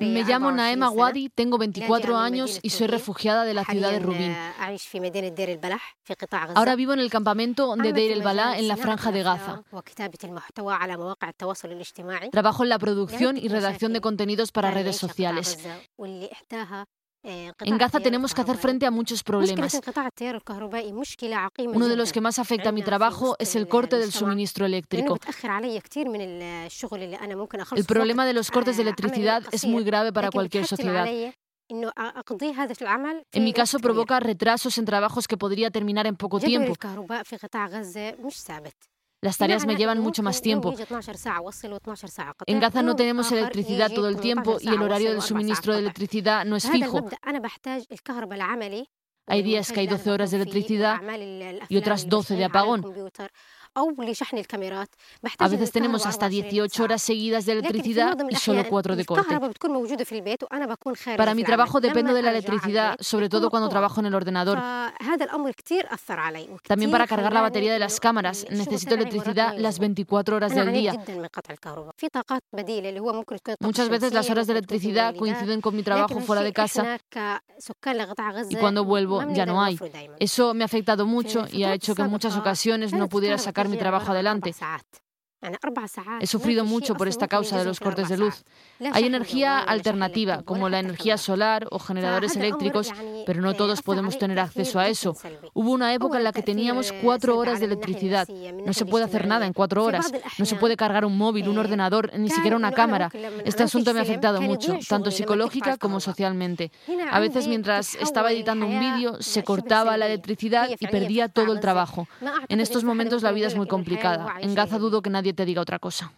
Me llamo Naema Wadi, tengo 24 años y soy refugiada de la ciudad de Rubin. Ahora vivo en el campamento de Deir el Balá en la franja de Gaza. Trabajo en la producción y redacción de contenidos para redes sociales. En Gaza tenemos que hacer frente a muchos problemas. Uno de los que más afecta a mi trabajo es el corte del suministro eléctrico. El problema de los cortes de electricidad es muy grave para cualquier sociedad. En mi caso provoca retrasos en trabajos que podría terminar en poco tiempo. Las tareas me llevan mucho más tiempo. En Gaza no tenemos electricidad todo el tiempo y el horario del suministro de electricidad no es fijo. Hay días que hay 12 horas de electricidad y otras 12 de apagón. A veces tenemos hasta 18 horas seguidas de electricidad y solo 4 de corte. Para mi trabajo dependo de la electricidad, sobre todo cuando trabajo en el ordenador. También para cargar la batería de las cámaras necesito electricidad las 24 horas del día. Muchas veces las horas de electricidad coinciden con mi trabajo fuera de casa y cuando vuelvo ya no hay. Eso me ha afectado mucho y ha hecho que en muchas ocasiones no pudiera sacar mi trabajo adelante. He sufrido mucho por esta causa de los cortes de luz. Hay energía alternativa, como la energía solar o generadores eléctricos, pero no todos podemos tener acceso a eso. Hubo una época en la que teníamos cuatro horas de electricidad. No se puede hacer nada en cuatro horas. No se puede cargar un móvil, un ordenador, ni siquiera una cámara. Este asunto me ha afectado mucho, tanto psicológica como socialmente. A veces mientras estaba editando un vídeo se cortaba la electricidad y perdía todo el trabajo. En estos momentos la vida es muy complicada. En Gaza dudo que nadie te diga otra cosa.